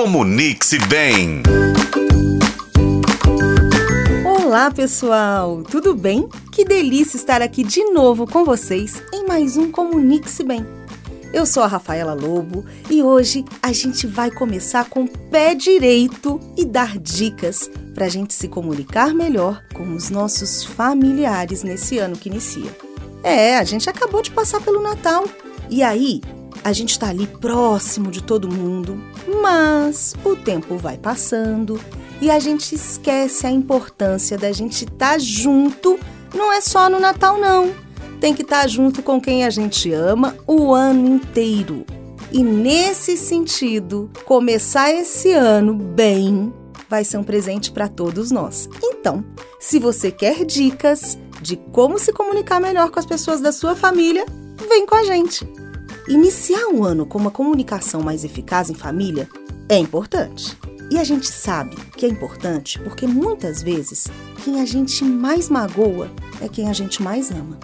Comunique-se bem. Olá, pessoal! Tudo bem? Que delícia estar aqui de novo com vocês em mais um Comunique-se Bem. Eu sou a Rafaela Lobo e hoje a gente vai começar com o pé direito e dar dicas para a gente se comunicar melhor com os nossos familiares nesse ano que inicia. É, a gente acabou de passar pelo Natal e aí a gente está ali próximo de todo mundo, mas o tempo vai passando e a gente esquece a importância da gente estar tá junto. Não é só no Natal, não. Tem que estar tá junto com quem a gente ama o ano inteiro. E nesse sentido, começar esse ano bem vai ser um presente para todos nós. Então, se você quer dicas de como se comunicar melhor com as pessoas da sua família, vem com a gente. Iniciar o ano com uma comunicação mais eficaz em família é importante. E a gente sabe que é importante porque muitas vezes quem a gente mais magoa é quem a gente mais ama.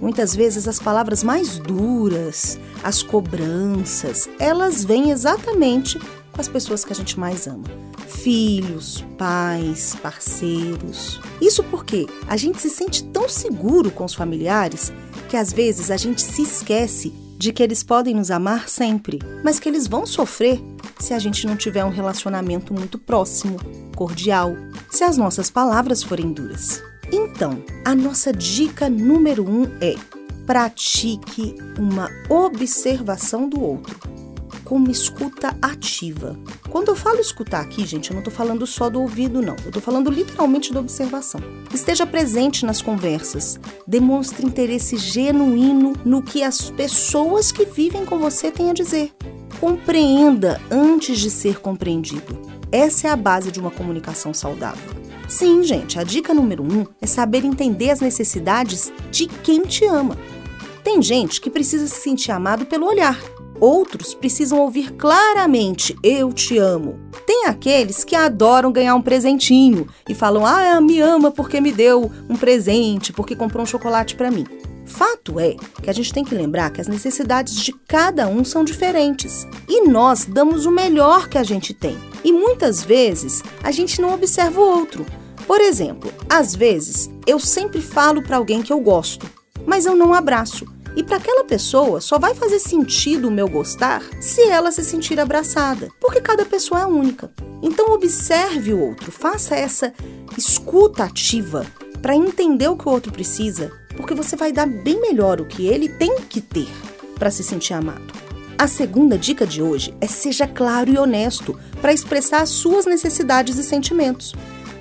Muitas vezes as palavras mais duras, as cobranças, elas vêm exatamente com as pessoas que a gente mais ama. Filhos, pais, parceiros. Isso porque a gente se sente tão seguro com os familiares que às vezes a gente se esquece de que eles podem nos amar sempre, mas que eles vão sofrer se a gente não tiver um relacionamento muito próximo, cordial, se as nossas palavras forem duras. Então, a nossa dica número um é: pratique uma observação do outro como escuta ativa. Quando eu falo escutar aqui, gente, eu não estou falando só do ouvido, não. Eu estou falando literalmente da observação. Esteja presente nas conversas. Demonstre interesse genuíno no que as pessoas que vivem com você têm a dizer. Compreenda antes de ser compreendido. Essa é a base de uma comunicação saudável. Sim, gente, a dica número um é saber entender as necessidades de quem te ama. Tem gente que precisa se sentir amado pelo olhar Outros precisam ouvir claramente: Eu te amo. Tem aqueles que adoram ganhar um presentinho e falam: Ah, me ama porque me deu um presente, porque comprou um chocolate para mim. Fato é que a gente tem que lembrar que as necessidades de cada um são diferentes e nós damos o melhor que a gente tem. E muitas vezes a gente não observa o outro. Por exemplo, às vezes eu sempre falo para alguém que eu gosto, mas eu não abraço. E para aquela pessoa só vai fazer sentido o meu gostar se ela se sentir abraçada, porque cada pessoa é única. Então observe o outro, faça essa escuta ativa para entender o que o outro precisa, porque você vai dar bem melhor o que ele tem que ter para se sentir amado. A segunda dica de hoje é seja claro e honesto para expressar as suas necessidades e sentimentos.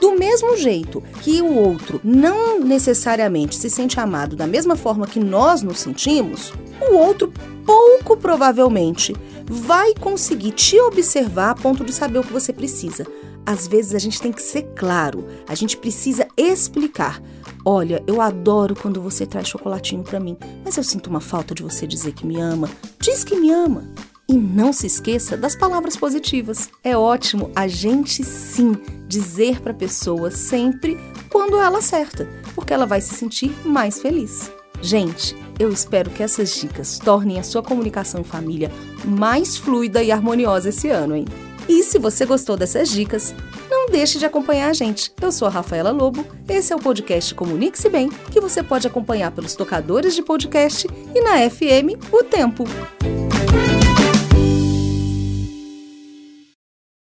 Do mesmo jeito que o outro não necessariamente se sente amado da mesma forma que nós nos sentimos, o outro pouco provavelmente vai conseguir te observar a ponto de saber o que você precisa. Às vezes a gente tem que ser claro, a gente precisa explicar. Olha, eu adoro quando você traz chocolatinho para mim, mas eu sinto uma falta de você dizer que me ama. Diz que me ama. E não se esqueça das palavras positivas. É ótimo a gente sim dizer para a pessoa sempre quando ela acerta, porque ela vai se sentir mais feliz. Gente, eu espero que essas dicas tornem a sua comunicação em família mais fluida e harmoniosa esse ano, hein? E se você gostou dessas dicas, não deixe de acompanhar a gente. Eu sou a Rafaela Lobo, esse é o podcast Comunique-se Bem, que você pode acompanhar pelos tocadores de podcast e na FM O Tempo.